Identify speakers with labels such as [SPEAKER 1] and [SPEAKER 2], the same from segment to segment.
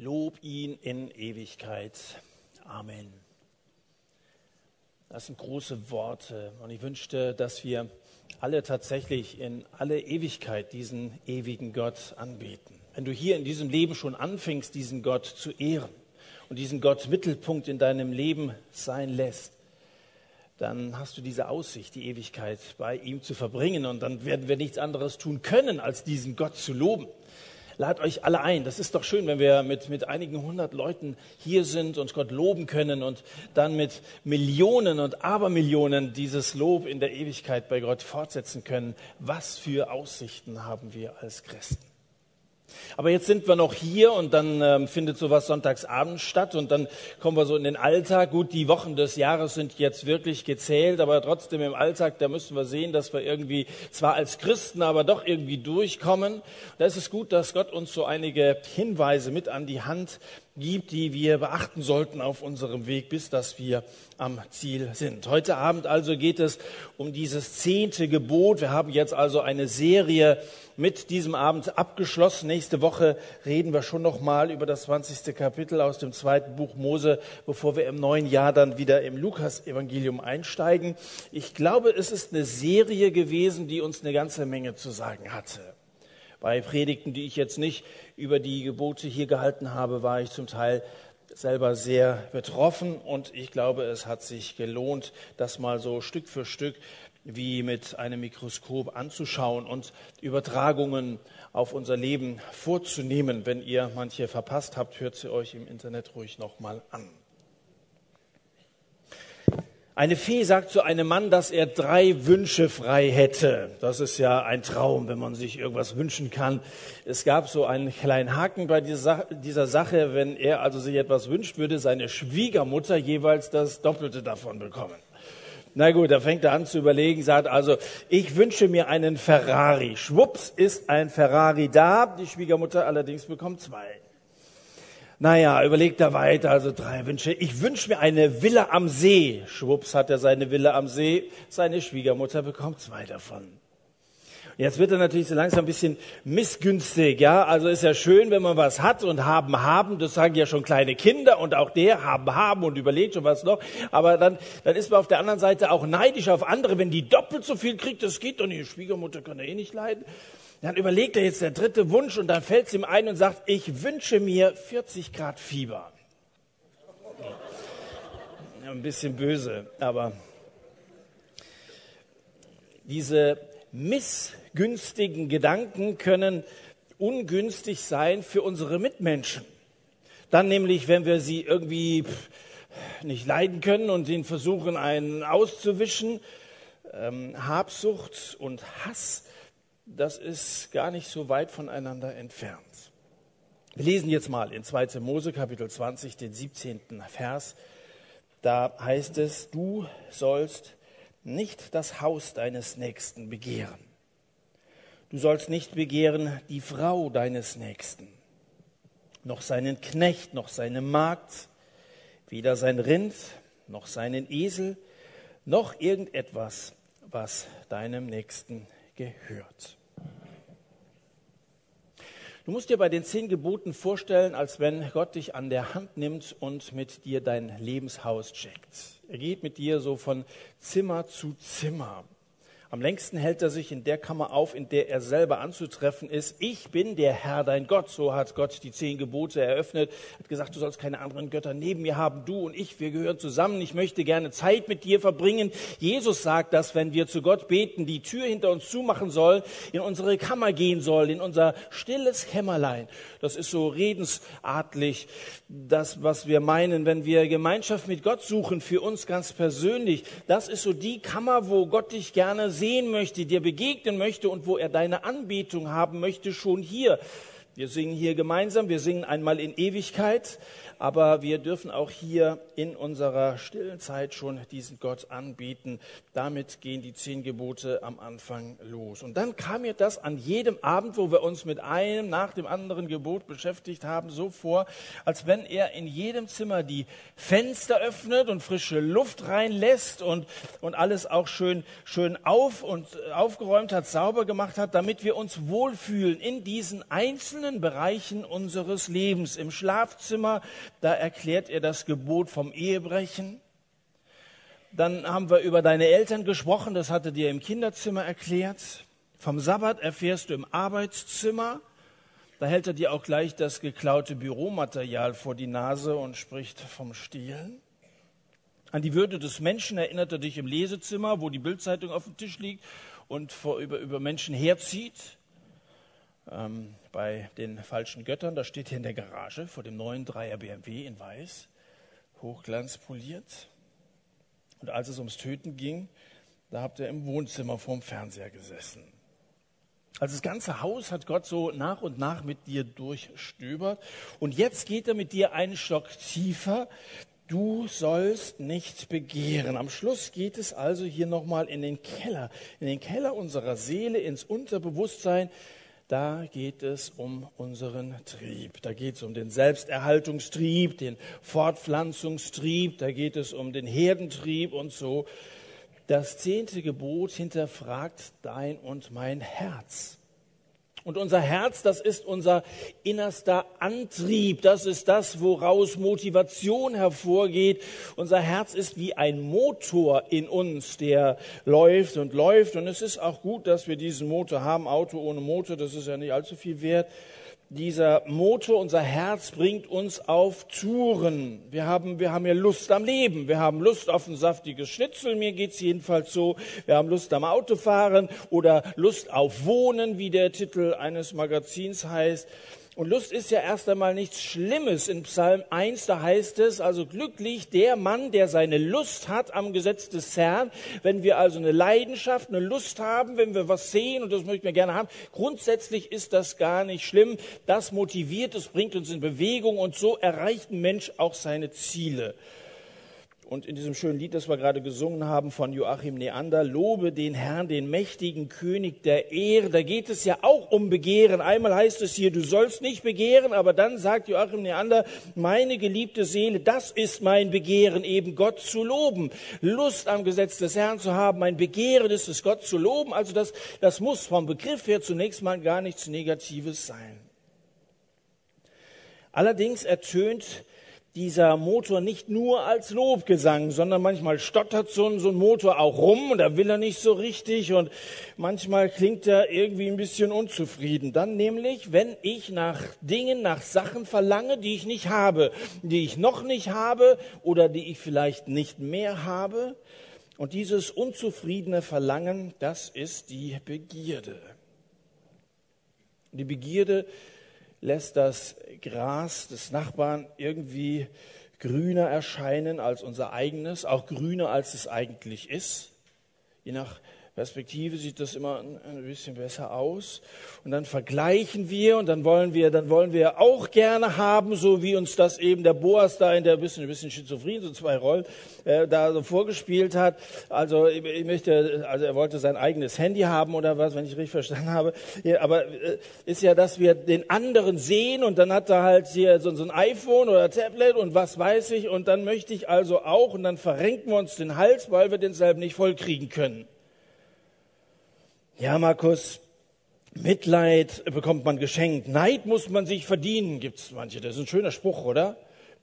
[SPEAKER 1] Lob ihn in Ewigkeit. Amen. Das sind große Worte und ich wünschte, dass wir alle tatsächlich in alle Ewigkeit diesen ewigen Gott anbeten. Wenn du hier in diesem Leben schon anfängst, diesen Gott zu ehren und diesen Gott Mittelpunkt in deinem Leben sein lässt, dann hast du diese Aussicht, die Ewigkeit bei ihm zu verbringen und dann werden wir nichts anderes tun können, als diesen Gott zu loben. Lad euch alle ein. Das ist doch schön, wenn wir mit, mit einigen hundert Leuten hier sind und Gott loben können und dann mit Millionen und Abermillionen dieses Lob in der Ewigkeit bei Gott fortsetzen können. Was für Aussichten haben wir als Christen? Aber jetzt sind wir noch hier und dann ähm, findet sowas sonntagsabends statt und dann kommen wir so in den Alltag. Gut, die Wochen des Jahres sind jetzt wirklich gezählt, aber trotzdem im Alltag, da müssen wir sehen, dass wir irgendwie zwar als Christen, aber doch irgendwie durchkommen. Da ist es gut, dass Gott uns so einige Hinweise mit an die Hand gibt, die wir beachten sollten auf unserem Weg, bis dass wir am Ziel sind. Heute Abend also geht es um dieses zehnte Gebot. Wir haben jetzt also eine Serie mit diesem Abend abgeschlossen. Nächste Woche reden wir schon noch mal über das 20. Kapitel aus dem zweiten Buch Mose, bevor wir im neuen Jahr dann wieder im Lukas-Evangelium einsteigen. Ich glaube, es ist eine Serie gewesen, die uns eine ganze Menge zu sagen hatte. Bei Predigten, die ich jetzt nicht über die Gebote hier gehalten habe, war ich zum Teil selber sehr betroffen und ich glaube, es hat sich gelohnt, das mal so Stück für Stück wie mit einem Mikroskop anzuschauen und Übertragungen auf unser Leben vorzunehmen. Wenn ihr manche verpasst habt, hört sie euch im Internet ruhig nochmal an. Eine Fee sagt zu einem Mann, dass er drei Wünsche frei hätte. Das ist ja ein Traum, wenn man sich irgendwas wünschen kann. Es gab so einen kleinen Haken bei dieser Sache. Wenn er also sich etwas wünscht, würde seine Schwiegermutter jeweils das Doppelte davon bekommen. Na gut, da fängt er an zu überlegen, sagt also, ich wünsche mir einen Ferrari. Schwupps ist ein Ferrari da. Die Schwiegermutter allerdings bekommt zwei. Naja, überlegt er weiter, also drei Wünsche. Ich wünsche mir eine Villa am See. Schwupps hat er seine Villa am See. Seine Schwiegermutter bekommt zwei davon. Jetzt wird er natürlich so langsam ein bisschen missgünstig, ja. Also ist ja schön, wenn man was hat und haben, haben. Das sagen ja schon kleine Kinder und auch der haben, haben und überlegt schon was noch. Aber dann, dann ist man auf der anderen Seite auch neidisch auf andere, wenn die doppelt so viel kriegt. Das geht nicht. Die Schwiegermutter kann er eh nicht leiden. Dann überlegt er jetzt der dritte Wunsch und dann fällt es ihm ein und sagt, ich wünsche mir 40 Grad Fieber. Ja, ein bisschen böse, aber diese missgünstigen Gedanken können ungünstig sein für unsere Mitmenschen. Dann nämlich, wenn wir sie irgendwie nicht leiden können und ihnen versuchen, einen auszuwischen. Ähm, Habsucht und Hass das ist gar nicht so weit voneinander entfernt. Wir lesen jetzt mal in 2. Mose Kapitel 20 den 17. Vers. Da heißt es, du sollst nicht das Haus deines Nächsten begehren. Du sollst nicht begehren die Frau deines Nächsten, noch seinen Knecht, noch seine Magd, weder sein Rind, noch seinen Esel, noch irgendetwas, was deinem Nächsten gehört. Du musst dir bei den zehn Geboten vorstellen, als wenn Gott dich an der Hand nimmt und mit dir dein Lebenshaus checkt. Er geht mit dir so von Zimmer zu Zimmer. Am längsten hält er sich in der Kammer auf, in der er selber anzutreffen ist. Ich bin der Herr, dein Gott. So hat Gott die zehn Gebote eröffnet. Hat gesagt, du sollst keine anderen Götter neben mir haben. Du und ich, wir gehören zusammen. Ich möchte gerne Zeit mit dir verbringen. Jesus sagt, dass wenn wir zu Gott beten, die Tür hinter uns zumachen soll, in unsere Kammer gehen soll, in unser stilles Kämmerlein. Das ist so redensartlich das, was wir meinen, wenn wir Gemeinschaft mit Gott suchen, für uns ganz persönlich. Das ist so die Kammer, wo Gott dich gerne sehen möchte, dir begegnen möchte und wo er deine Anbetung haben möchte, schon hier. Wir singen hier gemeinsam, wir singen einmal in Ewigkeit, aber wir dürfen auch hier in unserer stillen Zeit schon diesen Gott anbieten. Damit gehen die zehn Gebote am Anfang los. Und dann kam mir das an jedem Abend, wo wir uns mit einem nach dem anderen Gebot beschäftigt haben, so vor, als wenn er in jedem Zimmer die Fenster öffnet und frische Luft reinlässt und, und alles auch schön, schön auf und aufgeräumt hat, sauber gemacht hat, damit wir uns wohlfühlen in diesen einzelnen Bereichen unseres Lebens. Im Schlafzimmer, da erklärt er das Gebot vom Ehebrechen. Dann haben wir über deine Eltern gesprochen, das hatte dir im Kinderzimmer erklärt. Vom Sabbat erfährst du im Arbeitszimmer. Da hält er dir auch gleich das geklaute Büromaterial vor die Nase und spricht vom Stehlen. An die Würde des Menschen erinnert er dich im Lesezimmer, wo die Bildzeitung auf dem Tisch liegt und vor, über, über Menschen herzieht. Ähm, bei den falschen Göttern, da steht hier in der Garage vor dem neuen Dreier BMW in Weiß, hochglanzpoliert. Und als es ums Töten ging, da habt ihr im Wohnzimmer vorm Fernseher gesessen. Also das ganze Haus hat Gott so nach und nach mit dir durchstöbert. Und jetzt geht er mit dir einen Stock tiefer. Du sollst nicht begehren. Am Schluss geht es also hier nochmal in den Keller, in den Keller unserer Seele, ins Unterbewusstsein. Da geht es um unseren Trieb. Da geht es um den Selbsterhaltungstrieb, den Fortpflanzungstrieb. Da geht es um den Herdentrieb und so. Das zehnte Gebot hinterfragt dein und mein Herz. Und unser Herz, das ist unser innerster Antrieb, das ist das, woraus Motivation hervorgeht. Unser Herz ist wie ein Motor in uns, der läuft und läuft. Und es ist auch gut, dass wir diesen Motor haben. Auto ohne Motor, das ist ja nicht allzu viel wert dieser Motor, unser Herz bringt uns auf Touren. Wir haben, wir haben ja Lust am Leben. Wir haben Lust auf ein saftiges Schnitzel. Mir geht's jedenfalls so. Wir haben Lust am Autofahren oder Lust auf Wohnen, wie der Titel eines Magazins heißt. Und Lust ist ja erst einmal nichts Schlimmes. In Psalm 1, da heißt es, also glücklich der Mann, der seine Lust hat am Gesetz des Herrn. Wenn wir also eine Leidenschaft, eine Lust haben, wenn wir was sehen, und das möchten wir gerne haben, grundsätzlich ist das gar nicht schlimm. Das motiviert, es bringt uns in Bewegung und so erreicht ein Mensch auch seine Ziele. Und in diesem schönen Lied, das wir gerade gesungen haben von Joachim Neander, Lobe den Herrn, den mächtigen König der Ehre, da geht es ja auch um Begehren. Einmal heißt es hier, du sollst nicht begehren, aber dann sagt Joachim Neander, meine geliebte Seele, das ist mein Begehren, eben Gott zu loben. Lust am Gesetz des Herrn zu haben, mein Begehren ist es, Gott zu loben. Also das, das muss vom Begriff her zunächst mal gar nichts Negatives sein. Allerdings ertönt dieser Motor nicht nur als Lobgesang, sondern manchmal stottert so ein, so ein, Motor auch rum und da will er nicht so richtig und manchmal klingt er irgendwie ein bisschen unzufrieden. Dann nämlich, wenn ich nach Dingen, nach Sachen verlange, die ich nicht habe, die ich noch nicht habe oder die ich vielleicht nicht mehr habe. Und dieses unzufriedene Verlangen, das ist die Begierde. Die Begierde lässt das Gras des Nachbarn irgendwie grüner erscheinen als unser eigenes, auch grüner als es eigentlich ist, je nach Perspektive sieht das immer ein bisschen besser aus. Und dann vergleichen wir und dann wollen wir, dann wollen wir auch gerne haben, so wie uns das eben der Boas da in der bisschen, ein bisschen schizophren, so zwei Rollen, äh, da so vorgespielt hat. Also ich, ich, möchte, also er wollte sein eigenes Handy haben oder was, wenn ich richtig verstanden habe. Ja, aber äh, ist ja, dass wir den anderen sehen und dann hat er halt hier so, so ein iPhone oder Tablet und was weiß ich und dann möchte ich also auch und dann verrenken wir uns den Hals, weil wir denselben nicht vollkriegen können. Ja, Markus, Mitleid bekommt man geschenkt. Neid muss man sich verdienen, gibt's manche. Das ist ein schöner Spruch, oder?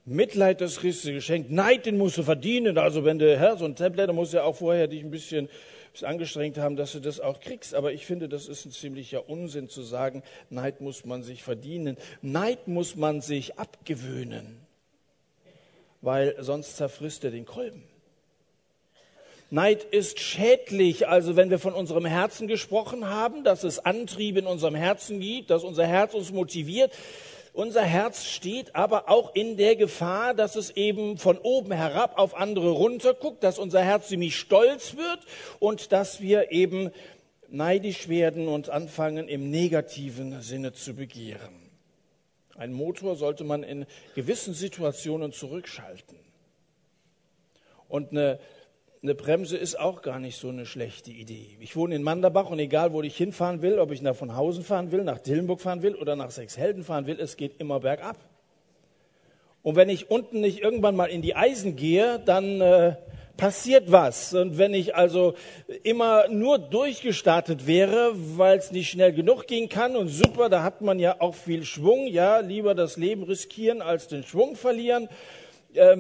[SPEAKER 1] Mitleid, das kriegst du geschenkt. Neid, den musst du verdienen. Also wenn du, Herr, so ein Tablet, dann musst du ja auch vorher dich ein bisschen, angestrengt haben, dass du das auch kriegst. Aber ich finde, das ist ein ziemlicher Unsinn zu sagen, Neid muss man sich verdienen. Neid muss man sich abgewöhnen. Weil sonst zerfrisst er den Kolben. Neid ist schädlich. Also wenn wir von unserem Herzen gesprochen haben, dass es Antriebe in unserem Herzen gibt, dass unser Herz uns motiviert. Unser Herz steht aber auch in der Gefahr, dass es eben von oben herab auf andere runterguckt, dass unser Herz ziemlich stolz wird und dass wir eben neidisch werden und anfangen im negativen Sinne zu begehren. Ein Motor sollte man in gewissen Situationen zurückschalten. Und eine eine Bremse ist auch gar nicht so eine schlechte Idee. Ich wohne in Manderbach und egal, wo ich hinfahren will, ob ich nach von Hausen fahren will, nach Dillenburg fahren will oder nach Sechshelden fahren will, es geht immer bergab. Und wenn ich unten nicht irgendwann mal in die Eisen gehe, dann, äh, passiert was. Und wenn ich also immer nur durchgestartet wäre, weil es nicht schnell genug gehen kann und super, da hat man ja auch viel Schwung, ja, lieber das Leben riskieren als den Schwung verlieren, äh,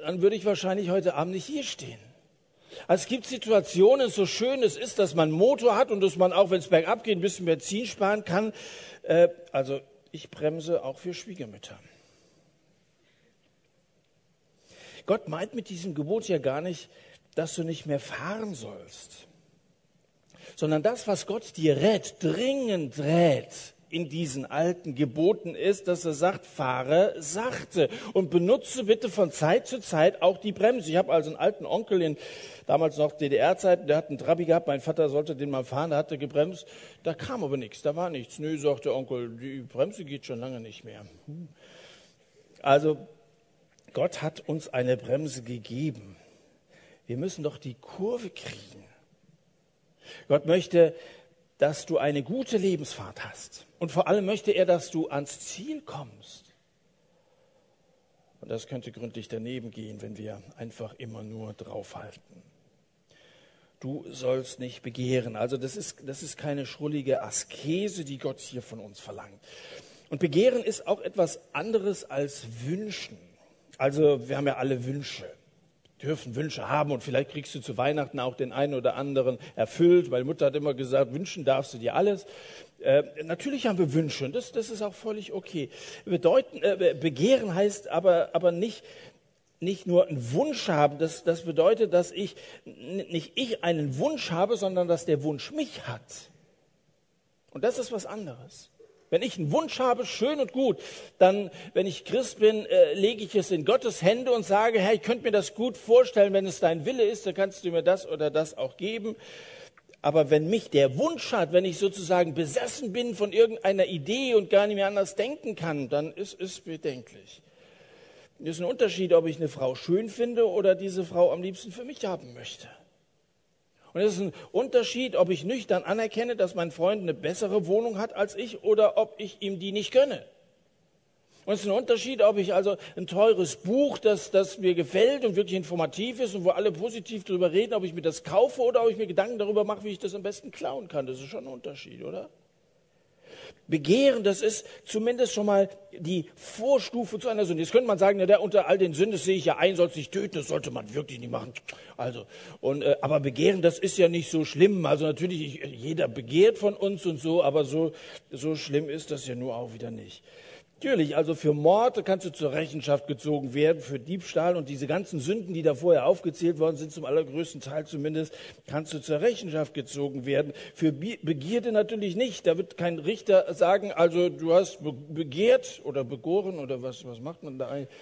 [SPEAKER 1] dann würde ich wahrscheinlich heute Abend nicht hier stehen. Also es gibt Situationen, so schön es ist, dass man Motor hat und dass man auch, wenn es bergab geht, ein bisschen Benzin sparen kann. Äh, also ich bremse auch für Schwiegermütter. Gott meint mit diesem Gebot ja gar nicht, dass du nicht mehr fahren sollst, sondern das, was Gott dir rät, dringend rät, in diesen alten Geboten ist, dass er sagt, fahre sachte und benutze bitte von Zeit zu Zeit auch die Bremse. Ich habe also einen alten Onkel in damals noch DDR-Zeiten, der hat einen Trabi gehabt, mein Vater sollte den mal fahren, der hatte gebremst, da kam aber nichts, da war nichts. Nö, sagt der Onkel, die Bremse geht schon lange nicht mehr. Also Gott hat uns eine Bremse gegeben. Wir müssen doch die Kurve kriegen. Gott möchte, dass du eine gute Lebensfahrt hast. Und vor allem möchte er, dass du ans Ziel kommst. Und das könnte gründlich daneben gehen, wenn wir einfach immer nur draufhalten. Du sollst nicht begehren. Also das ist, das ist keine schrullige Askese, die Gott hier von uns verlangt. Und Begehren ist auch etwas anderes als Wünschen. Also wir haben ja alle Wünsche, dürfen Wünsche haben und vielleicht kriegst du zu Weihnachten auch den einen oder anderen erfüllt. Meine Mutter hat immer gesagt, wünschen darfst du dir alles. Äh, natürlich haben wir Wünsche und das, das ist auch völlig okay. Bedeuten, äh, begehren heißt aber, aber nicht, nicht nur einen Wunsch haben, das, das bedeutet, dass ich nicht ich einen Wunsch habe, sondern dass der Wunsch mich hat. Und das ist was anderes. Wenn ich einen Wunsch habe, schön und gut, dann, wenn ich Christ bin, äh, lege ich es in Gottes Hände und sage, Herr, ich könnte mir das gut vorstellen, wenn es dein Wille ist, dann kannst du mir das oder das auch geben. Aber wenn mich der Wunsch hat, wenn ich sozusagen besessen bin von irgendeiner Idee und gar nicht mehr anders denken kann, dann ist es bedenklich. Es ist ein Unterschied, ob ich eine Frau schön finde oder diese Frau am liebsten für mich haben möchte. Und es ist ein Unterschied, ob ich nüchtern anerkenne, dass mein Freund eine bessere Wohnung hat als ich oder ob ich ihm die nicht gönne. Und es ist ein Unterschied, ob ich also ein teures Buch, das, das mir gefällt und wirklich informativ ist und wo alle positiv darüber reden, ob ich mir das kaufe oder ob ich mir Gedanken darüber mache, wie ich das am besten klauen kann. Das ist schon ein Unterschied, oder? Begehren, das ist zumindest schon mal die Vorstufe zu einer Sünde. Jetzt könnte man sagen, na, der unter all den Sünden sehe ich ja ein, soll es nicht töten, das sollte man wirklich nicht machen. Also, und, äh, aber Begehren, das ist ja nicht so schlimm. Also natürlich, ich, jeder begehrt von uns und so, aber so, so schlimm ist das ja nur auch wieder nicht. Natürlich, also für Mord kannst du zur Rechenschaft gezogen werden, für Diebstahl und diese ganzen Sünden, die da vorher aufgezählt worden sind, zum allergrößten Teil zumindest, kannst du zur Rechenschaft gezogen werden. Für Begierde natürlich nicht. Da wird kein Richter sagen, also du hast begehrt oder begoren oder was, was macht man da eigentlich?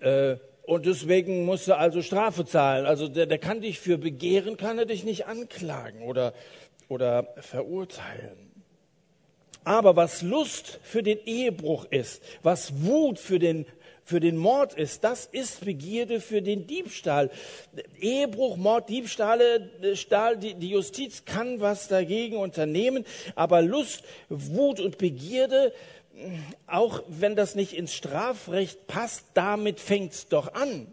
[SPEAKER 1] Äh, und deswegen musst du also Strafe zahlen. Also der, der kann dich für Begehren, kann er dich nicht anklagen oder, oder verurteilen. Aber was Lust für den Ehebruch ist, was Wut für den für den Mord ist, das ist Begierde für den Diebstahl. Ehebruch, Mord, Diebstahle, Stahl, die, die Justiz kann was dagegen unternehmen, aber Lust, Wut und Begierde, auch wenn das nicht ins Strafrecht passt, damit fängt's doch an.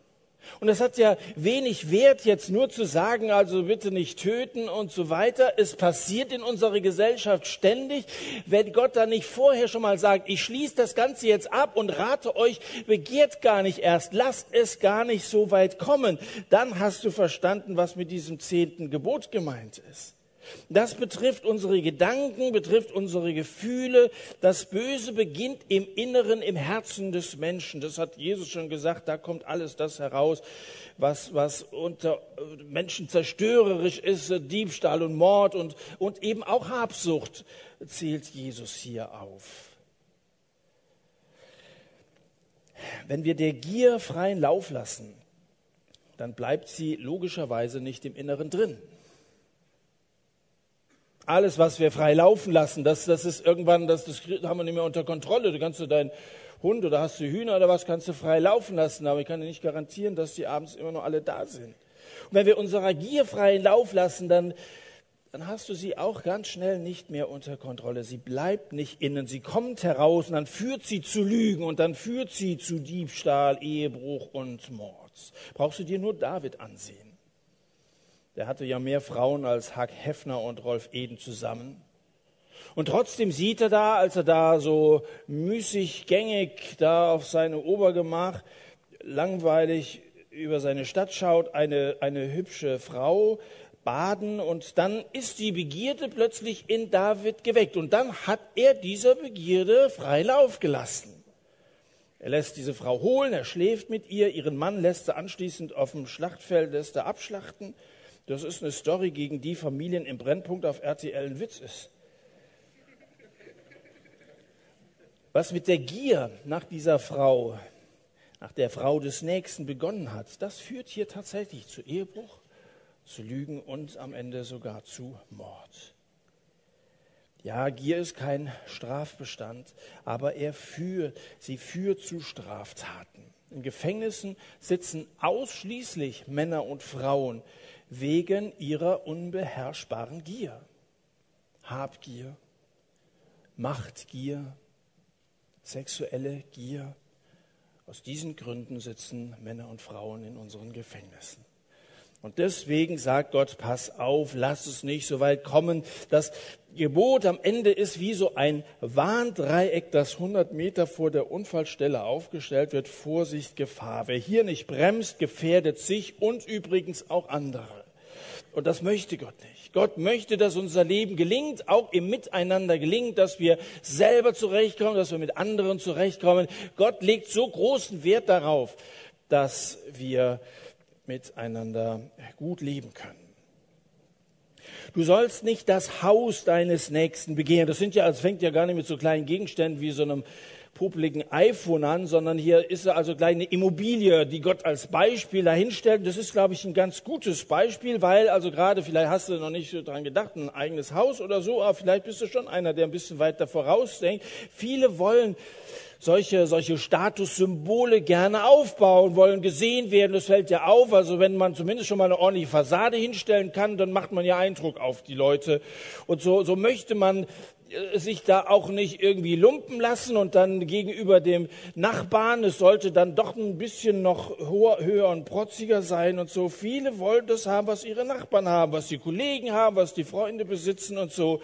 [SPEAKER 1] Und es hat ja wenig Wert, jetzt nur zu sagen, also bitte nicht töten und so weiter. Es passiert in unserer Gesellschaft ständig. Wenn Gott da nicht vorher schon mal sagt, ich schließe das Ganze jetzt ab und rate euch, begehrt gar nicht erst, lasst es gar nicht so weit kommen, dann hast du verstanden, was mit diesem zehnten Gebot gemeint ist. Das betrifft unsere Gedanken, betrifft unsere Gefühle. Das Böse beginnt im Inneren, im Herzen des Menschen. Das hat Jesus schon gesagt. Da kommt alles das heraus, was, was unter Menschen zerstörerisch ist. Diebstahl und Mord und, und eben auch Habsucht zählt Jesus hier auf. Wenn wir der Gier freien Lauf lassen, dann bleibt sie logischerweise nicht im Inneren drin alles, was wir frei laufen lassen, das, das ist irgendwann, das, das haben wir nicht mehr unter Kontrolle. Du kannst du deinen Hund oder hast du Hühner oder was, kannst du frei laufen lassen, aber ich kann dir nicht garantieren, dass die abends immer noch alle da sind. Und wenn wir unserer Gier freien Lauf lassen, dann, dann hast du sie auch ganz schnell nicht mehr unter Kontrolle. Sie bleibt nicht innen, sie kommt heraus und dann führt sie zu Lügen und dann führt sie zu Diebstahl, Ehebruch und Mord. Gottes. Brauchst du dir nur David ansehen. Der hatte ja mehr Frauen als Hack Heffner und Rolf Eden zusammen. Und trotzdem sieht er da, als er da so müßig gängig da auf seine Obergemach langweilig über seine Stadt schaut, eine, eine hübsche Frau baden und dann ist die Begierde plötzlich in David geweckt und dann hat er dieser Begierde frei Lauf gelassen. Er lässt diese Frau holen, er schläft mit ihr, ihren Mann lässt er anschließend auf dem Schlachtfeld lässt er abschlachten. Das ist eine Story, gegen die Familien im Brennpunkt auf RTL ein Witz ist. Was mit der Gier nach dieser Frau, nach der Frau des Nächsten begonnen hat, das führt hier tatsächlich zu Ehebruch, zu Lügen und am Ende sogar zu Mord. Ja, Gier ist kein Strafbestand, aber er führt, sie führt zu Straftaten. In Gefängnissen sitzen ausschließlich Männer und Frauen wegen ihrer unbeherrschbaren Gier. Habgier, Machtgier, sexuelle Gier. Aus diesen Gründen sitzen Männer und Frauen in unseren Gefängnissen. Und deswegen sagt Gott, pass auf, lass es nicht so weit kommen. Das Gebot am Ende ist wie so ein Warndreieck, das 100 Meter vor der Unfallstelle aufgestellt wird. Vorsicht, Gefahr. Wer hier nicht bremst, gefährdet sich und übrigens auch andere. Und das möchte Gott nicht. Gott möchte, dass unser Leben gelingt, auch im Miteinander gelingt, dass wir selber zurechtkommen, dass wir mit anderen zurechtkommen. Gott legt so großen Wert darauf, dass wir miteinander gut leben können. Du sollst nicht das Haus deines Nächsten begehren. Das sind ja, es fängt ja gar nicht mit so kleinen Gegenständen wie so einem popeligen iPhone an, sondern hier ist also gleich eine Immobilie, die Gott als Beispiel dahinstellt. Das ist, glaube ich, ein ganz gutes Beispiel, weil also gerade, vielleicht hast du noch nicht so dran gedacht, ein eigenes Haus oder so, aber vielleicht bist du schon einer, der ein bisschen weiter vorausdenkt. Viele wollen solche, solche Statussymbole gerne aufbauen, wollen gesehen werden. Das fällt ja auf. Also wenn man zumindest schon mal eine ordentliche Fassade hinstellen kann, dann macht man ja Eindruck auf die Leute. Und so, so möchte man äh, sich da auch nicht irgendwie lumpen lassen und dann gegenüber dem Nachbarn, es sollte dann doch ein bisschen noch höher, höher und protziger sein und so. Viele wollen das haben, was ihre Nachbarn haben, was die Kollegen haben, was die Freunde besitzen und so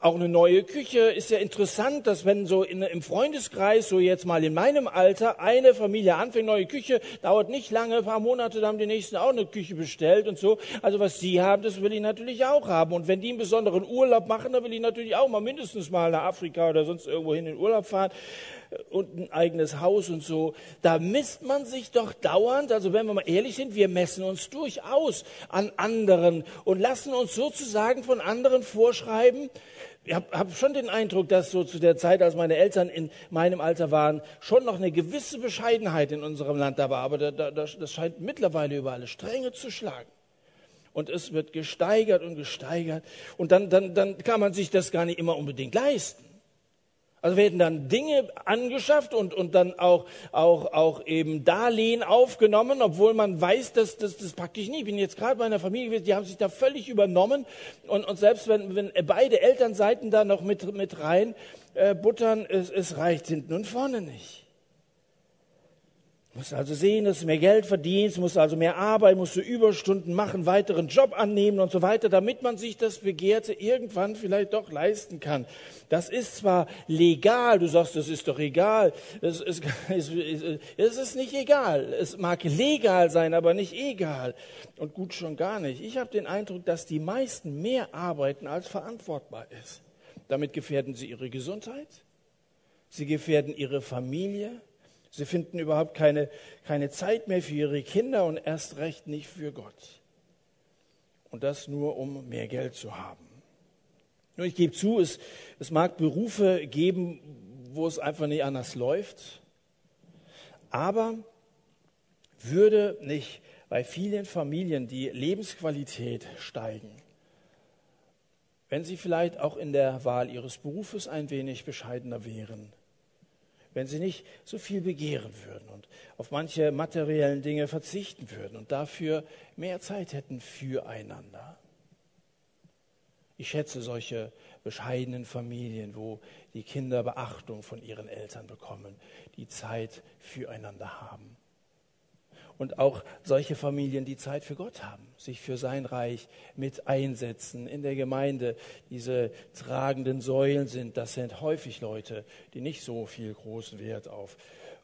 [SPEAKER 1] auch eine neue Küche. Ist ja interessant, dass wenn so in, im Freundeskreis, so jetzt mal in meinem Alter, eine Familie anfängt, neue Küche, dauert nicht lange, ein paar Monate, da haben die nächsten auch eine Küche bestellt und so. Also was sie haben, das will ich natürlich auch haben. Und wenn die einen besonderen Urlaub machen, dann will ich natürlich auch mal mindestens mal nach Afrika oder sonst irgendwo hin in Urlaub fahren und ein eigenes Haus und so. Da misst man sich doch dauernd, also wenn wir mal ehrlich sind, wir messen uns durchaus an anderen und lassen uns sozusagen von anderen vorschreiben, ich habe hab schon den Eindruck, dass so zu der Zeit, als meine Eltern in meinem Alter waren, schon noch eine gewisse Bescheidenheit in unserem Land da war. Aber da, da, das scheint mittlerweile über alle Stränge zu schlagen. Und es wird gesteigert und gesteigert. Und dann, dann, dann kann man sich das gar nicht immer unbedingt leisten. Also werden dann Dinge angeschafft und, und dann auch, auch, auch eben Darlehen aufgenommen, obwohl man weiß, dass das, praktisch nicht. Ich bin jetzt gerade bei einer Familie gewesen, die haben sich da völlig übernommen. Und, und selbst wenn, wenn beide Elternseiten da noch mit, mit rein äh, buttern, es, es reicht hinten und vorne nicht. Musst also sehen, dass du mehr Geld verdienst, musst also mehr arbeiten, musst du Überstunden machen, weiteren Job annehmen und so weiter, damit man sich das Begehrte irgendwann vielleicht doch leisten kann. Das ist zwar legal, du sagst, das ist doch egal. Es ist, es ist nicht egal. Es mag legal sein, aber nicht egal. Und gut schon gar nicht. Ich habe den Eindruck, dass die meisten mehr arbeiten, als verantwortbar ist. Damit gefährden sie ihre Gesundheit, sie gefährden ihre Familie, Sie finden überhaupt keine, keine Zeit mehr für ihre Kinder und erst recht nicht für Gott. Und das nur, um mehr Geld zu haben. Nur ich gebe zu, es, es mag Berufe geben, wo es einfach nicht anders läuft. Aber würde nicht bei vielen Familien die Lebensqualität steigen, wenn sie vielleicht auch in der Wahl ihres Berufes ein wenig bescheidener wären, wenn sie nicht so viel begehren würden und auf manche materiellen Dinge verzichten würden und dafür mehr Zeit hätten füreinander. Ich schätze solche bescheidenen Familien, wo die Kinder Beachtung von ihren Eltern bekommen, die Zeit füreinander haben. Und auch solche Familien, die Zeit für Gott haben, sich für sein Reich mit einsetzen in der Gemeinde, diese tragenden Säulen sind, das sind häufig Leute, die nicht so viel großen Wert auf,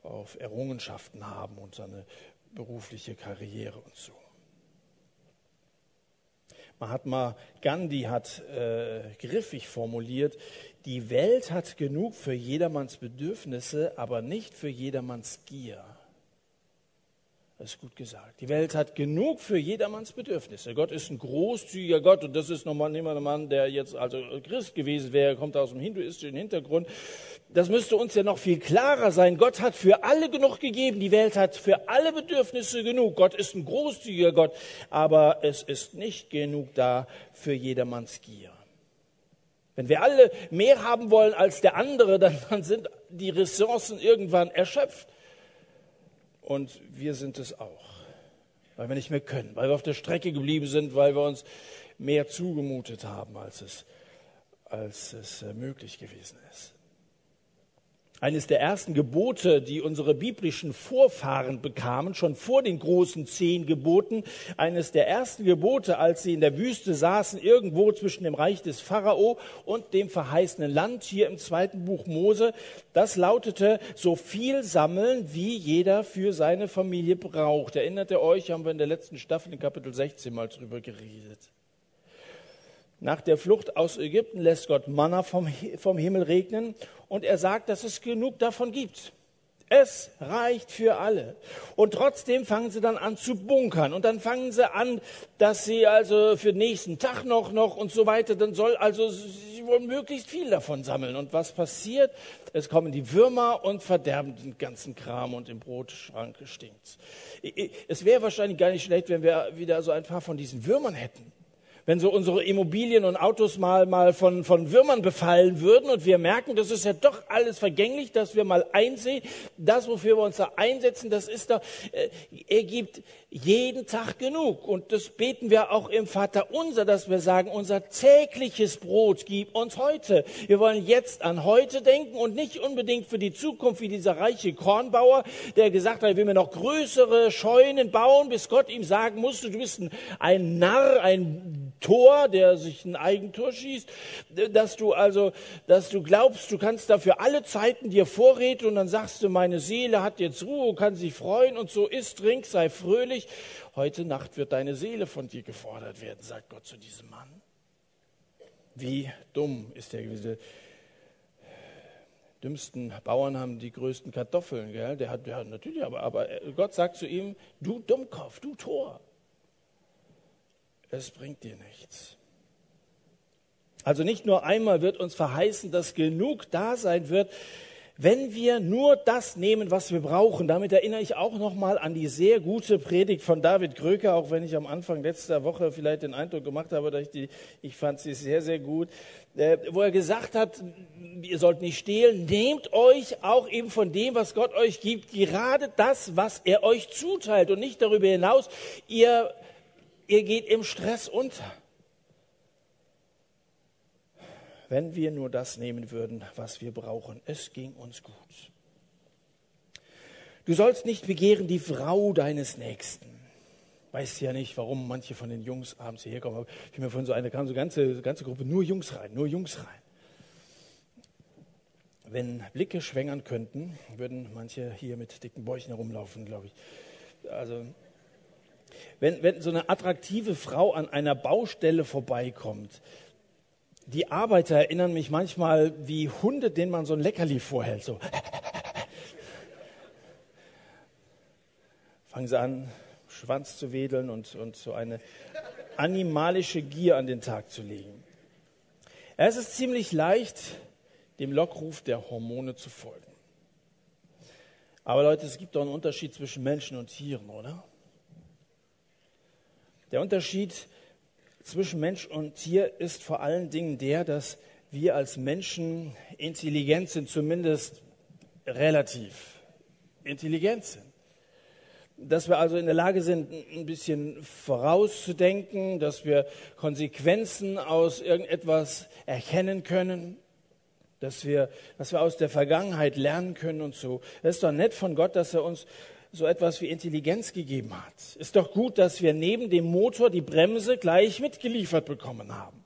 [SPEAKER 1] auf Errungenschaften haben und seine berufliche Karriere und so. Mahatma Gandhi hat äh, griffig formuliert, die Welt hat genug für jedermanns Bedürfnisse, aber nicht für jedermanns Gier. Das ist gut gesagt. Die Welt hat genug für jedermanns Bedürfnisse. Gott ist ein großzügiger Gott und das ist nochmal niemand ein Mann, der jetzt also Christ gewesen wäre, kommt aus dem hinduistischen Hintergrund. Das müsste uns ja noch viel klarer sein. Gott hat für alle genug gegeben. Die Welt hat für alle Bedürfnisse genug. Gott ist ein großzügiger Gott, aber es ist nicht genug da für jedermanns Gier. Wenn wir alle mehr haben wollen als der andere, dann, dann sind die Ressourcen irgendwann erschöpft. Und wir sind es auch, weil wir nicht mehr können, weil wir auf der Strecke geblieben sind, weil wir uns mehr zugemutet haben, als es, als es äh, möglich gewesen ist. Eines der ersten Gebote, die unsere biblischen Vorfahren bekamen, schon vor den großen zehn Geboten, eines der ersten Gebote, als sie in der Wüste saßen, irgendwo zwischen dem Reich des Pharao und dem verheißenen Land, hier im zweiten Buch Mose, das lautete, so viel sammeln, wie jeder für seine Familie braucht. Erinnert ihr euch, haben wir in der letzten Staffel in Kapitel 16 mal drüber geredet. Nach der Flucht aus Ägypten lässt Gott Manna vom, vom Himmel regnen und er sagt, dass es genug davon gibt. Es reicht für alle. Und trotzdem fangen sie dann an zu bunkern. Und dann fangen sie an, dass sie also für den nächsten Tag noch, noch und so weiter, dann soll also, sie wollen möglichst viel davon sammeln. Und was passiert? Es kommen die Würmer und verderben den ganzen Kram und im Brotschrank stinkt es. wäre wahrscheinlich gar nicht schlecht, wenn wir wieder so ein paar von diesen Würmern hätten wenn so unsere Immobilien und Autos mal, mal von, von Würmern befallen würden und wir merken, das ist ja doch alles vergänglich, dass wir mal einsehen, das, wofür wir uns da einsetzen, das ist doch, äh, er gibt jeden Tag genug. Und das beten wir auch im Vater unser, dass wir sagen, unser tägliches Brot gib uns heute. Wir wollen jetzt an heute denken und nicht unbedingt für die Zukunft wie dieser reiche Kornbauer, der gesagt hat, er will mir noch größere Scheunen bauen, bis Gott ihm sagen musste, du bist ein, Narr, ein Tor, der sich ein Eigentor schießt, dass du also, dass du glaubst, du kannst dafür alle Zeiten dir vorräten und dann sagst du, meine Seele hat jetzt Ruhe, kann sich freuen und so isst, trink, sei fröhlich. Heute Nacht wird deine Seele von dir gefordert werden, sagt Gott zu diesem Mann. Wie dumm ist der gewesen. Dümmsten Bauern haben die größten Kartoffeln, gell? Der hat, hat natürlich, aber, aber Gott sagt zu ihm: Du Dummkopf, du Tor es bringt dir nichts. Also nicht nur einmal wird uns verheißen, dass genug da sein wird, wenn wir nur das nehmen, was wir brauchen. Damit erinnere ich auch noch mal an die sehr gute Predigt von David Kröker, auch wenn ich am Anfang letzter Woche vielleicht den Eindruck gemacht habe, dass ich die, ich fand sie sehr, sehr gut, äh, wo er gesagt hat, ihr sollt nicht stehlen, nehmt euch auch eben von dem, was Gott euch gibt, gerade das, was er euch zuteilt und nicht darüber hinaus. Ihr ihr geht im Stress unter. Wenn wir nur das nehmen würden, was wir brauchen. Es ging uns gut. Du sollst nicht begehren die Frau deines Nächsten. Weißt ja nicht, warum manche von den Jungs abends hierher kommen. Ich bin mir von so einer kam so ganze, ganze Gruppe nur Jungs rein, nur Jungs rein. Wenn Blicke schwängern könnten, würden manche hier mit dicken Bäuchen herumlaufen, glaube ich. Also wenn, wenn so eine attraktive Frau an einer Baustelle vorbeikommt, die Arbeiter erinnern mich manchmal wie Hunde, denen man so ein Leckerli vorhält. So. Fangen sie an, Schwanz zu wedeln und, und so eine animalische Gier an den Tag zu legen. Es ist ziemlich leicht, dem Lockruf der Hormone zu folgen. Aber Leute, es gibt doch einen Unterschied zwischen Menschen und Tieren, oder? Der Unterschied zwischen Mensch und Tier ist vor allen Dingen der, dass wir als Menschen intelligent sind, zumindest relativ intelligent sind. Dass wir also in der Lage sind, ein bisschen vorauszudenken, dass wir Konsequenzen aus irgendetwas erkennen können, dass wir, dass wir aus der Vergangenheit lernen können und so. Es ist doch nett von Gott, dass er uns so etwas wie Intelligenz gegeben hat. Ist doch gut, dass wir neben dem Motor die Bremse gleich mitgeliefert bekommen haben.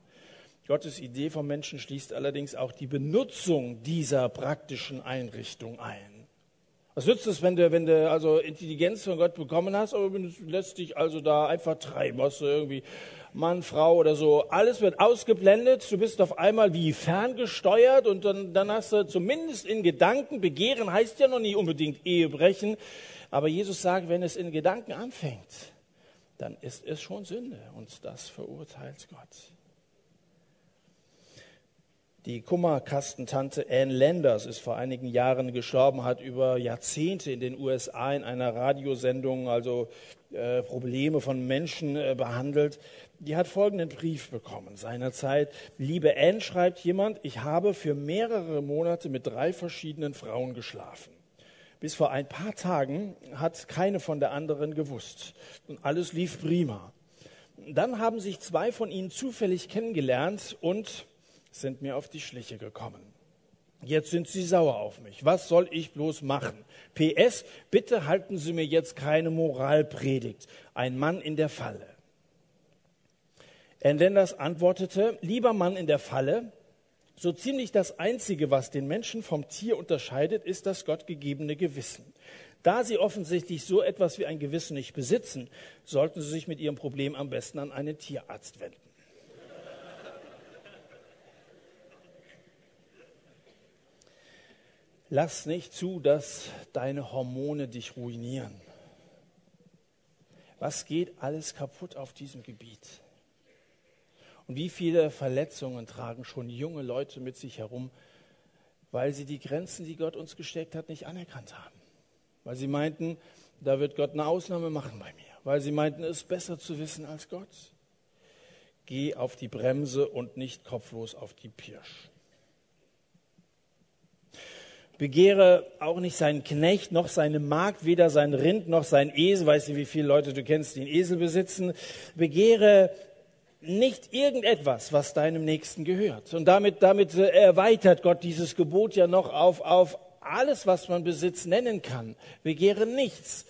[SPEAKER 1] Gottes Idee vom Menschen schließt allerdings auch die Benutzung dieser praktischen Einrichtung ein. Was nützt es, wenn du, wenn du also Intelligenz von Gott bekommen hast, aber du lässt dich also da einfach treiben, hast du irgendwie Mann, Frau oder so, alles wird ausgeblendet, du bist auf einmal wie ferngesteuert und dann, dann hast du zumindest in Gedanken, Begehren heißt ja noch nicht unbedingt Ehe brechen, aber Jesus sagt, wenn es in Gedanken anfängt, dann ist es schon Sünde und das verurteilt Gott. Die Kummerkastentante Anne Landers ist vor einigen Jahren gestorben, hat über Jahrzehnte in den USA in einer Radiosendung also äh, Probleme von Menschen äh, behandelt. Die hat folgenden Brief bekommen seinerzeit. Liebe Anne, schreibt jemand, ich habe für mehrere Monate mit drei verschiedenen Frauen geschlafen. Bis vor ein paar Tagen hat keine von der anderen gewusst. Und alles lief prima. Dann haben sich zwei von ihnen zufällig kennengelernt und sind mir auf die Schliche gekommen. Jetzt sind sie sauer auf mich. Was soll ich bloß machen? PS, bitte halten Sie mir jetzt keine Moralpredigt. Ein Mann in der Falle. Endenders antwortete, lieber Mann in der Falle, so ziemlich das Einzige, was den Menschen vom Tier unterscheidet, ist das gottgegebene Gewissen. Da Sie offensichtlich so etwas wie ein Gewissen nicht besitzen, sollten Sie sich mit Ihrem Problem am besten an einen Tierarzt wenden. Lass nicht zu, dass deine Hormone dich ruinieren. Was geht alles kaputt auf diesem Gebiet? Und wie viele Verletzungen tragen schon junge Leute mit sich herum, weil sie die Grenzen, die Gott uns gesteckt hat, nicht anerkannt haben. Weil sie meinten, da wird Gott eine Ausnahme machen bei mir. Weil sie meinten, es ist besser zu wissen als Gott. Geh auf die Bremse und nicht kopflos auf die Pirsch. Begehre auch nicht seinen Knecht, noch seine Magd, weder sein Rind, noch sein Esel. Weißt du, wie viele Leute du kennst, die einen Esel besitzen? Begehre nicht irgendetwas, was deinem Nächsten gehört. Und damit, damit äh, erweitert Gott dieses Gebot ja noch auf, auf alles, was man Besitz nennen kann. Begehre nichts,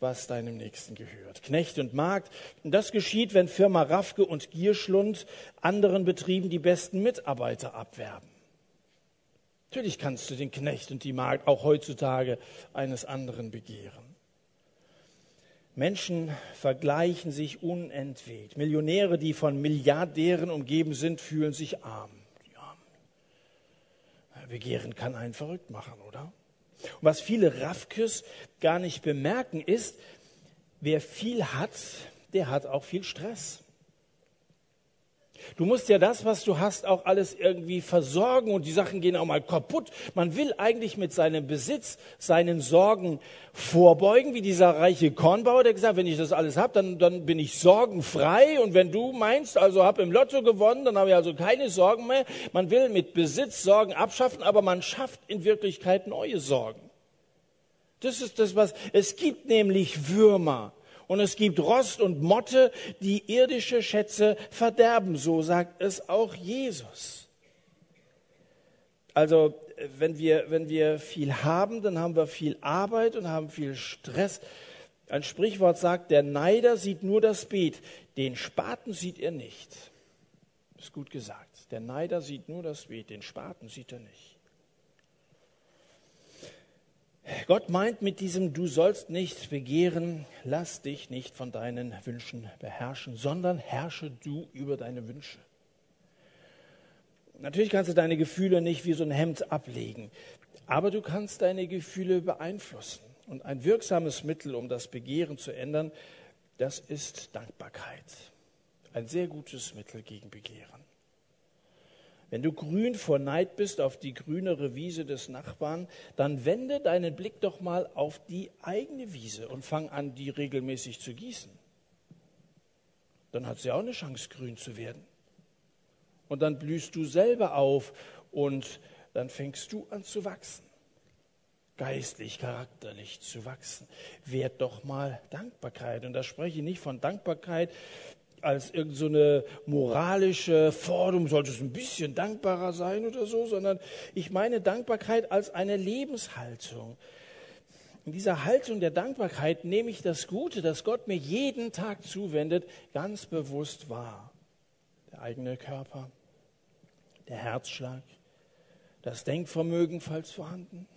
[SPEAKER 1] was deinem Nächsten gehört. Knecht und Magd. Und das geschieht, wenn Firma Raffke und Gierschlund anderen Betrieben die besten Mitarbeiter abwerben. Natürlich kannst du den Knecht und die Magd auch heutzutage eines anderen begehren. Menschen vergleichen sich unentwegt. Millionäre, die von Milliardären umgeben sind, fühlen sich arm. Begehren kann einen verrückt machen, oder? Und was viele Raffkes gar nicht bemerken, ist, wer viel hat, der hat auch viel Stress. Du musst ja das, was du hast, auch alles irgendwie versorgen und die Sachen gehen auch mal kaputt. Man will eigentlich mit seinem Besitz seinen Sorgen vorbeugen, wie dieser reiche Kornbauer, der gesagt, wenn ich das alles habe, dann, dann bin ich sorgenfrei und wenn du meinst, also habe im Lotto gewonnen, dann habe ich also keine Sorgen mehr. Man will mit Besitz Sorgen abschaffen, aber man schafft in Wirklichkeit neue Sorgen. Das ist das, was es gibt, nämlich Würmer und es gibt Rost und Motte, die irdische Schätze verderben. So sagt es auch Jesus. Also wenn wir, wenn wir viel haben, dann haben wir viel Arbeit und haben viel Stress. Ein Sprichwort sagt, der Neider sieht nur das Beet, den Spaten sieht er nicht. Ist gut gesagt. Der Neider sieht nur das Beet, den Spaten sieht er nicht. Gott meint mit diesem Du sollst nicht begehren, lass dich nicht von deinen Wünschen beherrschen, sondern herrsche du über deine Wünsche. Natürlich kannst du deine Gefühle nicht wie so ein Hemd ablegen, aber du kannst deine Gefühle beeinflussen. Und ein wirksames Mittel, um das Begehren zu ändern, das ist Dankbarkeit. Ein sehr gutes Mittel gegen Begehren. Wenn du grün vor Neid bist auf die grünere Wiese des Nachbarn, dann wende deinen Blick doch mal auf die eigene Wiese und fang an, die regelmäßig zu gießen. Dann hat sie auch eine Chance, grün zu werden. Und dann blühst du selber auf und dann fängst du an zu wachsen. Geistlich, charakterlich zu wachsen. Werd doch mal Dankbarkeit. Und da spreche ich nicht von Dankbarkeit als irgendeine so moralische Forderung, sollte es ein bisschen dankbarer sein oder so, sondern ich meine Dankbarkeit als eine Lebenshaltung. In dieser Haltung der Dankbarkeit nehme ich das Gute, das Gott mir jeden Tag zuwendet, ganz bewusst wahr. Der eigene Körper, der Herzschlag, das Denkvermögen, falls vorhanden,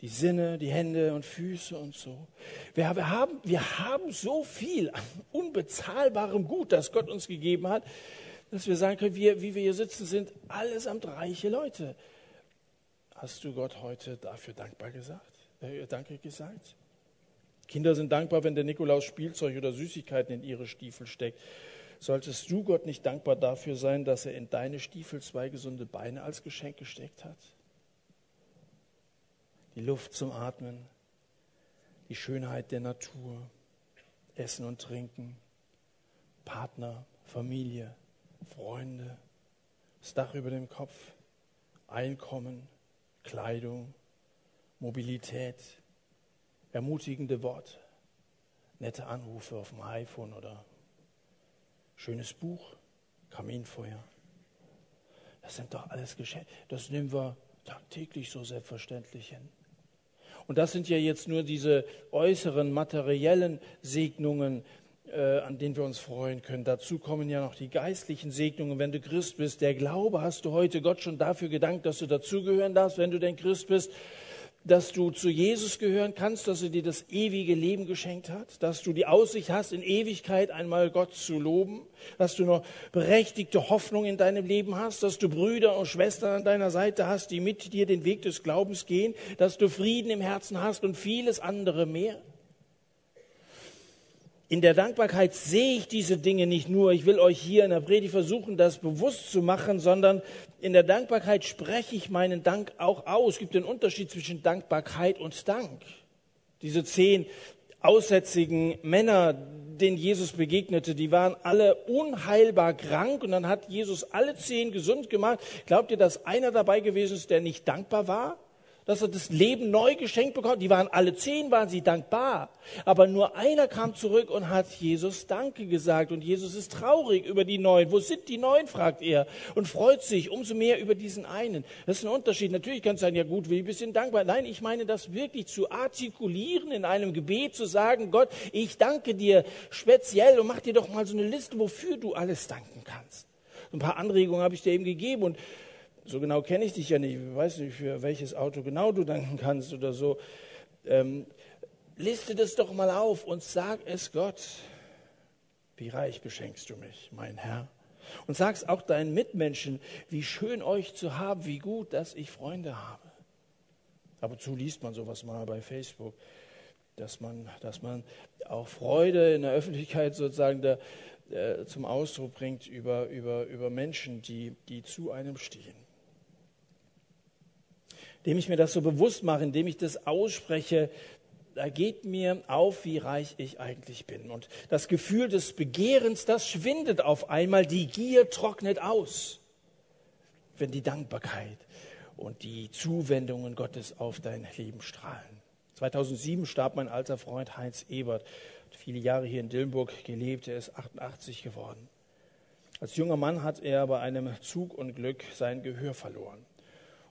[SPEAKER 1] die Sinne, die Hände und Füße und so. Wir, wir, haben, wir haben so viel an unbezahlbarem Gut, das Gott uns gegeben hat, dass wir sagen können, wir, wie wir hier sitzen, sind allesamt reiche Leute. Hast du Gott heute dafür dankbar gesagt? Äh, Danke gesagt? Kinder sind dankbar, wenn der Nikolaus Spielzeug oder Süßigkeiten in ihre Stiefel steckt. Solltest du Gott nicht dankbar dafür sein, dass er in deine Stiefel zwei gesunde Beine als Geschenk gesteckt hat? Die Luft zum Atmen, die Schönheit der Natur, Essen und Trinken, Partner, Familie, Freunde, das Dach über dem Kopf, Einkommen, Kleidung, Mobilität, ermutigende Worte, nette Anrufe auf dem iPhone oder schönes Buch, Kaminfeuer. Das sind doch alles Geschenke. Das nehmen wir tagtäglich so selbstverständlich hin. Und das sind ja jetzt nur diese äußeren materiellen Segnungen, äh, an denen wir uns freuen können. Dazu kommen ja noch die geistlichen Segnungen. Wenn du Christ bist, der Glaube, hast du heute Gott schon dafür gedankt, dass du dazugehören darfst, wenn du denn Christ bist, dass du zu Jesus gehören kannst, dass er dir das ewige Leben geschenkt hat, dass du die Aussicht hast, in Ewigkeit einmal Gott zu loben, dass du noch berechtigte Hoffnung in deinem Leben hast, dass du Brüder und Schwestern an deiner Seite hast, die mit dir den Weg des Glaubens gehen, dass du Frieden im Herzen hast und vieles andere mehr. In der Dankbarkeit sehe ich diese Dinge nicht nur. Ich will euch hier in der Predigt versuchen, das bewusst zu machen, sondern in der Dankbarkeit spreche ich meinen Dank auch aus. Es gibt den Unterschied zwischen Dankbarkeit und Dank. Diese zehn aussätzigen Männer, denen Jesus begegnete, die waren alle unheilbar krank und dann hat Jesus alle zehn gesund gemacht. Glaubt ihr, dass einer dabei gewesen ist, der nicht dankbar war? Dass er das Leben neu geschenkt bekommt. Die waren alle zehn, waren sie dankbar. Aber nur einer kam zurück und hat Jesus Danke gesagt. Und Jesus ist traurig über die Neuen. Wo sind die Neuen, fragt er. Und freut sich umso mehr über diesen einen. Das ist ein Unterschied. Natürlich kann es sein, ja gut, will ich ein bisschen dankbar. Nein, ich meine das wirklich zu artikulieren in einem Gebet, zu sagen, Gott, ich danke dir speziell und mach dir doch mal so eine Liste, wofür du alles danken kannst. Ein paar Anregungen habe ich dir eben gegeben und so genau kenne ich dich ja nicht, ich weiß nicht, für welches Auto genau du danken kannst oder so. Ähm, liste das doch mal auf und sag es Gott. Wie reich beschenkst du mich, mein Herr. Und sag es auch deinen Mitmenschen, wie schön euch zu haben, wie gut, dass ich Freunde habe. Ab und zu liest man sowas mal bei Facebook, dass man, dass man auch Freude in der Öffentlichkeit sozusagen da, äh, zum Ausdruck bringt über, über, über Menschen, die, die zu einem stehen indem ich mir das so bewusst mache, indem ich das ausspreche, da geht mir auf, wie reich ich eigentlich bin. Und das Gefühl des Begehrens, das schwindet auf einmal, die Gier trocknet aus, wenn die Dankbarkeit und die Zuwendungen Gottes auf dein Leben strahlen. 2007 starb mein alter Freund Heinz Ebert, hat viele Jahre hier in Dillenburg gelebt, er ist 88 geworden. Als junger Mann hat er bei einem Zugunglück sein Gehör verloren.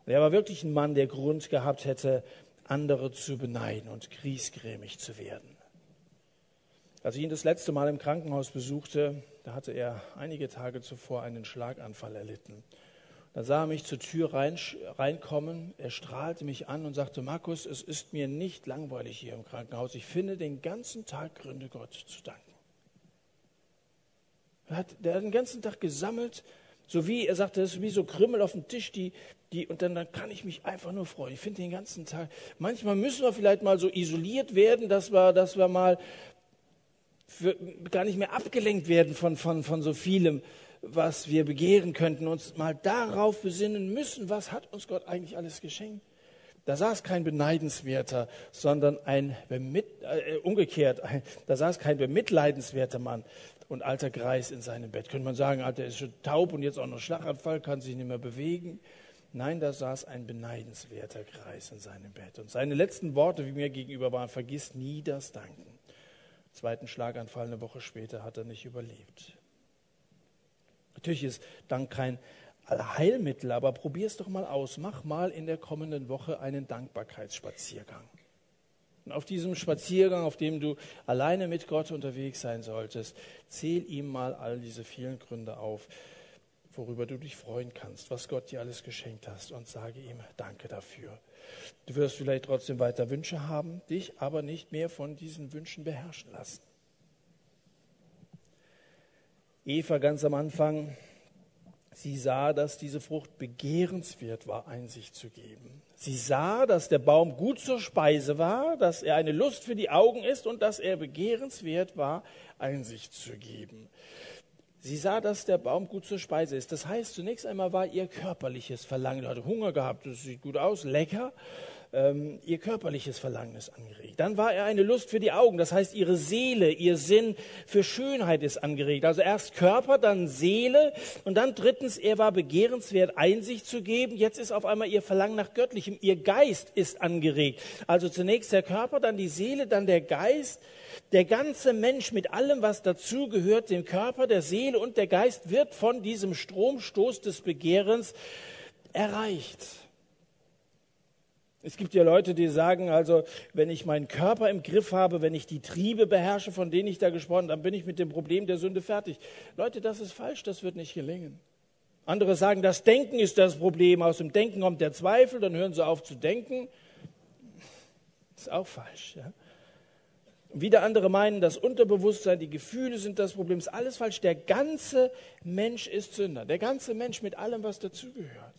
[SPEAKER 1] Er war wirklich ein Mann, der Grund gehabt hätte, andere zu beneiden und griesgrämig zu werden. Als ich ihn das letzte Mal im Krankenhaus besuchte, da hatte er einige Tage zuvor einen Schlaganfall erlitten. Da sah er mich zur Tür rein, reinkommen, er strahlte mich an und sagte, Markus, es ist mir nicht langweilig hier im Krankenhaus. Ich finde den ganzen Tag Gründe, Gott zu danken. Er hat, der hat den ganzen Tag gesammelt, so wie, er sagte, das ist wie so Krümmel auf dem Tisch, die, die, und dann, dann kann ich mich einfach nur freuen. Ich finde den ganzen Tag, manchmal müssen wir vielleicht mal so isoliert werden, dass wir, dass wir mal für, gar nicht mehr abgelenkt werden von, von, von so vielem, was wir begehren könnten, uns mal darauf besinnen müssen, was hat uns Gott eigentlich alles geschenkt. Da saß kein beneidenswerter, sondern ein äh, umgekehrt, ein, da saß kein bemitleidenswerter Mann, und alter Greis in seinem Bett. Könnte man sagen, Alter ist schon taub und jetzt auch noch Schlaganfall, kann sich nicht mehr bewegen. Nein, da saß ein beneidenswerter Greis in seinem Bett. Und seine letzten Worte, wie mir gegenüber waren, vergiss nie das Danken. Zweiten Schlaganfall eine Woche später hat er nicht überlebt. Natürlich ist Dank kein Allheilmittel, aber probier es doch mal aus. Mach mal in der kommenden Woche einen Dankbarkeitsspaziergang. Und auf diesem Spaziergang, auf dem du alleine mit Gott unterwegs sein solltest, zähl ihm mal all diese vielen Gründe auf, worüber du dich freuen kannst, was Gott dir alles geschenkt hast und sage ihm Danke dafür. Du wirst vielleicht trotzdem weiter Wünsche haben, dich aber nicht mehr von diesen Wünschen beherrschen lassen. Eva ganz am Anfang, sie sah, dass diese Frucht begehrenswert war, Einsicht zu geben. Sie sah, dass der Baum gut zur Speise war, dass er eine Lust für die Augen ist und dass er begehrenswert war, Einsicht zu geben. Sie sah, dass der Baum gut zur Speise ist. Das heißt, zunächst einmal war ihr körperliches Verlangen, sie hatte Hunger gehabt, das sieht gut aus, lecker ähm, ihr körperliches Verlangen ist angeregt. Dann war er eine Lust für die Augen, das heißt ihre Seele, ihr Sinn für Schönheit ist angeregt. Also erst Körper, dann Seele und dann drittens, er war begehrenswert, Einsicht zu geben. Jetzt ist auf einmal ihr Verlangen nach Göttlichem, ihr Geist ist angeregt. Also zunächst der Körper, dann die Seele, dann der Geist. Der ganze Mensch mit allem, was dazugehört, dem Körper, der Seele und der Geist, wird von diesem Stromstoß des Begehrens erreicht. Es gibt ja Leute, die sagen, also wenn ich meinen Körper im Griff habe, wenn ich die Triebe beherrsche, von denen ich da gesprochen habe, dann bin ich mit dem Problem der Sünde fertig. Leute, das ist falsch, das wird nicht gelingen. Andere sagen, das Denken ist das Problem. Aus dem Denken kommt der Zweifel, dann hören sie auf zu denken. Ist auch falsch. Ja? Wieder andere meinen, das Unterbewusstsein, die Gefühle sind das Problem. Ist alles falsch. Der ganze Mensch ist Sünder. Der ganze Mensch mit allem, was dazugehört.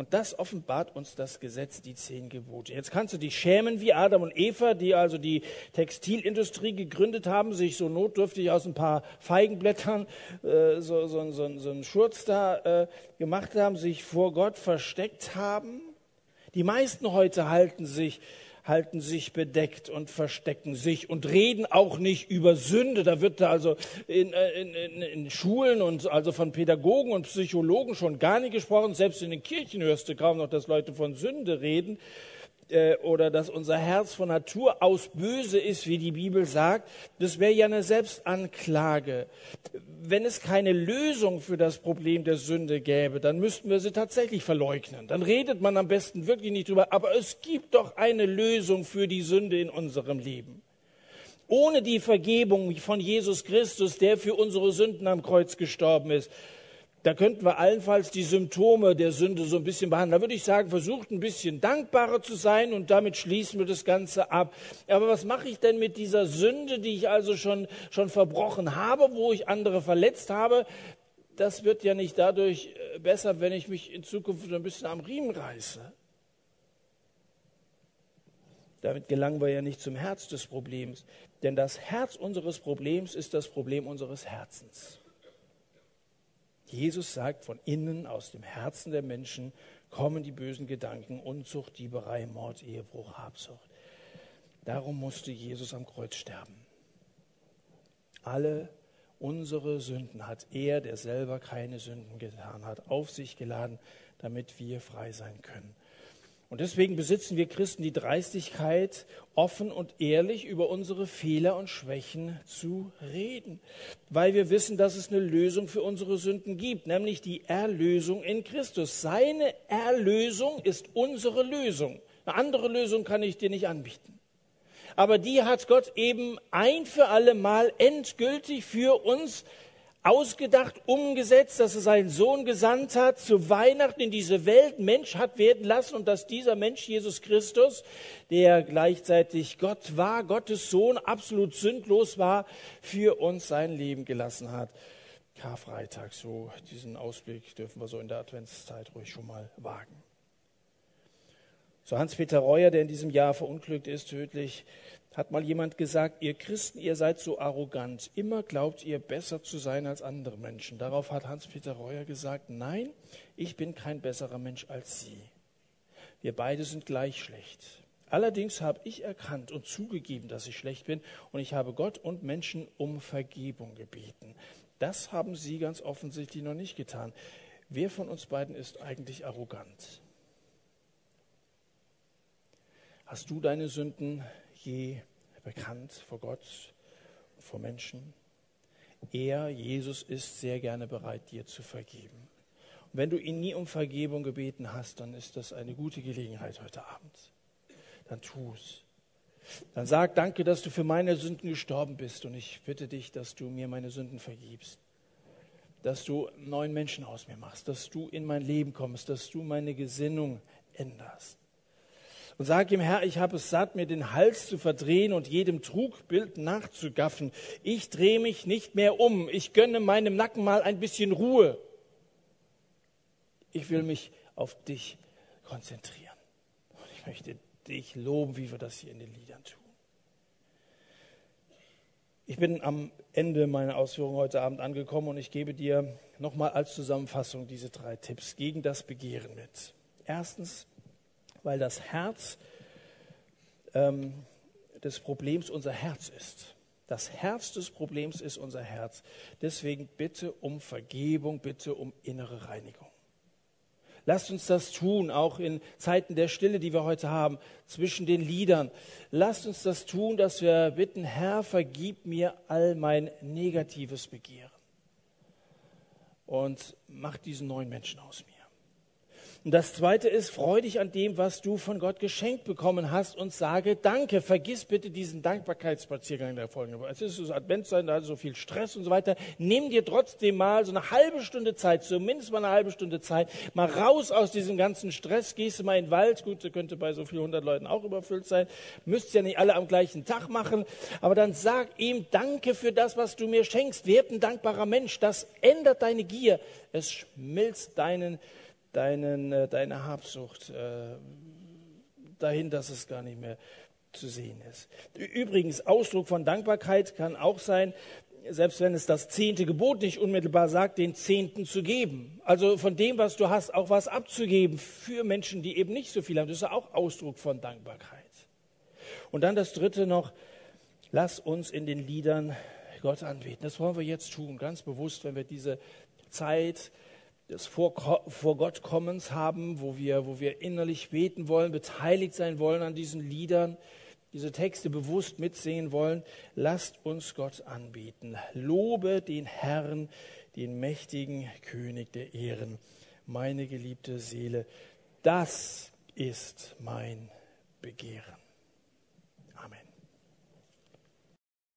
[SPEAKER 1] Und das offenbart uns das Gesetz, die zehn Gebote. Jetzt kannst du dich schämen wie Adam und Eva, die also die Textilindustrie gegründet haben, sich so notdürftig aus ein paar Feigenblättern äh, so, so, so, so einen Schurz da äh, gemacht haben, sich vor Gott versteckt haben. Die meisten heute halten sich halten sich bedeckt und verstecken sich und reden auch nicht über Sünde. Da wird also in, äh, in, in, in, Schulen und also von Pädagogen und Psychologen schon gar nicht gesprochen. Selbst in den Kirchen hörst du kaum noch, dass Leute von Sünde reden äh, oder dass unser Herz von Natur aus böse ist, wie die Bibel sagt, das wäre ja eine Selbstanklage. Wenn es keine Lösung für das Problem der Sünde gäbe, dann müssten wir sie tatsächlich verleugnen. Dann redet man am besten wirklich nicht drüber. Aber es gibt doch eine Lösung für die Sünde in unserem Leben. Ohne die Vergebung von Jesus Christus, der für unsere Sünden am Kreuz gestorben ist, da könnten wir allenfalls die Symptome der Sünde so ein bisschen behandeln. Da würde ich sagen, versucht ein bisschen dankbarer zu sein und damit schließen wir das Ganze ab. Aber was mache ich denn mit dieser Sünde, die ich also schon, schon verbrochen habe, wo ich andere verletzt habe? Das wird ja nicht dadurch äh, besser, wenn ich mich in Zukunft ein bisschen am Riemen reiße. Damit gelangen wir ja nicht zum Herz des Problems. Denn das Herz unseres Problems ist das Problem unseres Herzens. Jesus sagt, von innen, aus dem Herzen der Menschen kommen die bösen Gedanken, Unzucht, Dieberei, Mord, Ehebruch, Habsucht. Darum musste Jesus am Kreuz sterben. Alle unsere Sünden hat er, der selber keine Sünden getan hat, auf sich geladen, damit wir frei sein können. Und deswegen besitzen wir Christen die Dreistigkeit, offen und ehrlich über unsere Fehler und Schwächen zu reden, weil wir wissen, dass es eine Lösung für unsere Sünden gibt, nämlich die Erlösung in Christus. Seine Erlösung ist unsere Lösung. Eine andere Lösung kann ich dir nicht anbieten. Aber die hat Gott eben ein für alle Mal endgültig für uns ausgedacht, umgesetzt, dass er seinen Sohn gesandt hat, zu Weihnachten in diese Welt Mensch hat werden lassen und dass dieser Mensch Jesus Christus, der gleichzeitig Gott war, Gottes Sohn, absolut sündlos war, für uns sein Leben gelassen hat. Karfreitag, so diesen Ausblick dürfen wir so in der Adventszeit ruhig schon mal wagen. So Hans-Peter Reuer, der in diesem Jahr verunglückt ist, tödlich, hat mal jemand gesagt, ihr Christen, ihr seid so arrogant. Immer glaubt ihr besser zu sein als andere Menschen. Darauf hat Hans-Peter Reuer gesagt, nein, ich bin kein besserer Mensch als Sie. Wir beide sind gleich schlecht. Allerdings habe ich erkannt und zugegeben, dass ich schlecht bin und ich habe Gott und Menschen um Vergebung gebeten. Das haben Sie ganz offensichtlich noch nicht getan. Wer von uns beiden ist eigentlich arrogant? Hast du deine Sünden je bekannt vor Gott, vor Menschen. Er, Jesus, ist sehr gerne bereit, dir zu vergeben. Und wenn du ihn nie um Vergebung gebeten hast, dann ist das eine gute Gelegenheit heute Abend. Dann tu es. Dann sag danke, dass du für meine Sünden gestorben bist und ich bitte dich, dass du mir meine Sünden vergibst. Dass du neuen Menschen aus mir machst, dass du in mein Leben kommst, dass du meine Gesinnung änderst. Und sag ihm, Herr, ich habe es satt, mir den Hals zu verdrehen und jedem Trugbild nachzugaffen. Ich drehe mich nicht mehr um. Ich gönne meinem Nacken mal ein bisschen Ruhe. Ich will mich auf dich konzentrieren. Und ich möchte dich loben, wie wir das hier in den Liedern tun. Ich bin am Ende meiner Ausführungen heute Abend angekommen und ich gebe dir nochmal als Zusammenfassung diese drei Tipps gegen das Begehren mit. Erstens, weil das Herz ähm, des Problems unser Herz ist. Das Herz des Problems ist unser Herz. Deswegen bitte um Vergebung, bitte um innere Reinigung. Lasst uns das tun, auch in Zeiten der Stille, die wir heute haben, zwischen den Liedern. Lasst uns das tun, dass wir bitten, Herr, vergib mir all mein negatives Begehren. Und mach diesen neuen Menschen aus mir. Und das zweite ist, freu dich an dem, was du von Gott geschenkt bekommen hast und sage Danke. Vergiss bitte diesen Dankbarkeitsspaziergang der folgenden. Es ist so Adventszeit, da ist so viel Stress und so weiter. Nimm dir trotzdem mal so eine halbe Stunde Zeit, zumindest mal eine halbe Stunde Zeit, mal raus aus diesem ganzen Stress. Gehst du mal in den Wald. Gut, der könnte bei so vielen hundert Leuten auch überfüllt sein. Müsst ja nicht alle am gleichen Tag machen. Aber dann sag ihm Danke für das, was du mir schenkst. Werd ein dankbarer Mensch. Das ändert deine Gier. Es schmilzt deinen deinen, äh, deine Habsucht äh, dahin, dass es gar nicht mehr zu sehen ist. Übrigens, Ausdruck von Dankbarkeit kann auch sein, selbst wenn es das zehnte Gebot nicht unmittelbar sagt, den Zehnten zu geben. Also von dem, was du hast, auch was abzugeben für Menschen, die eben nicht so viel haben. Das ist auch Ausdruck von Dankbarkeit. Und dann das dritte noch, lass uns in den Liedern Gott anbeten. Das wollen wir jetzt tun, ganz bewusst, wenn wir diese Zeit des vor, vor Gott Kommens haben, wo wir, wo wir innerlich beten wollen, beteiligt sein wollen an diesen Liedern, diese Texte bewusst mitsingen wollen. Lasst uns Gott anbeten. Lobe den Herrn, den mächtigen König der Ehren, meine geliebte Seele. Das ist mein Begehren.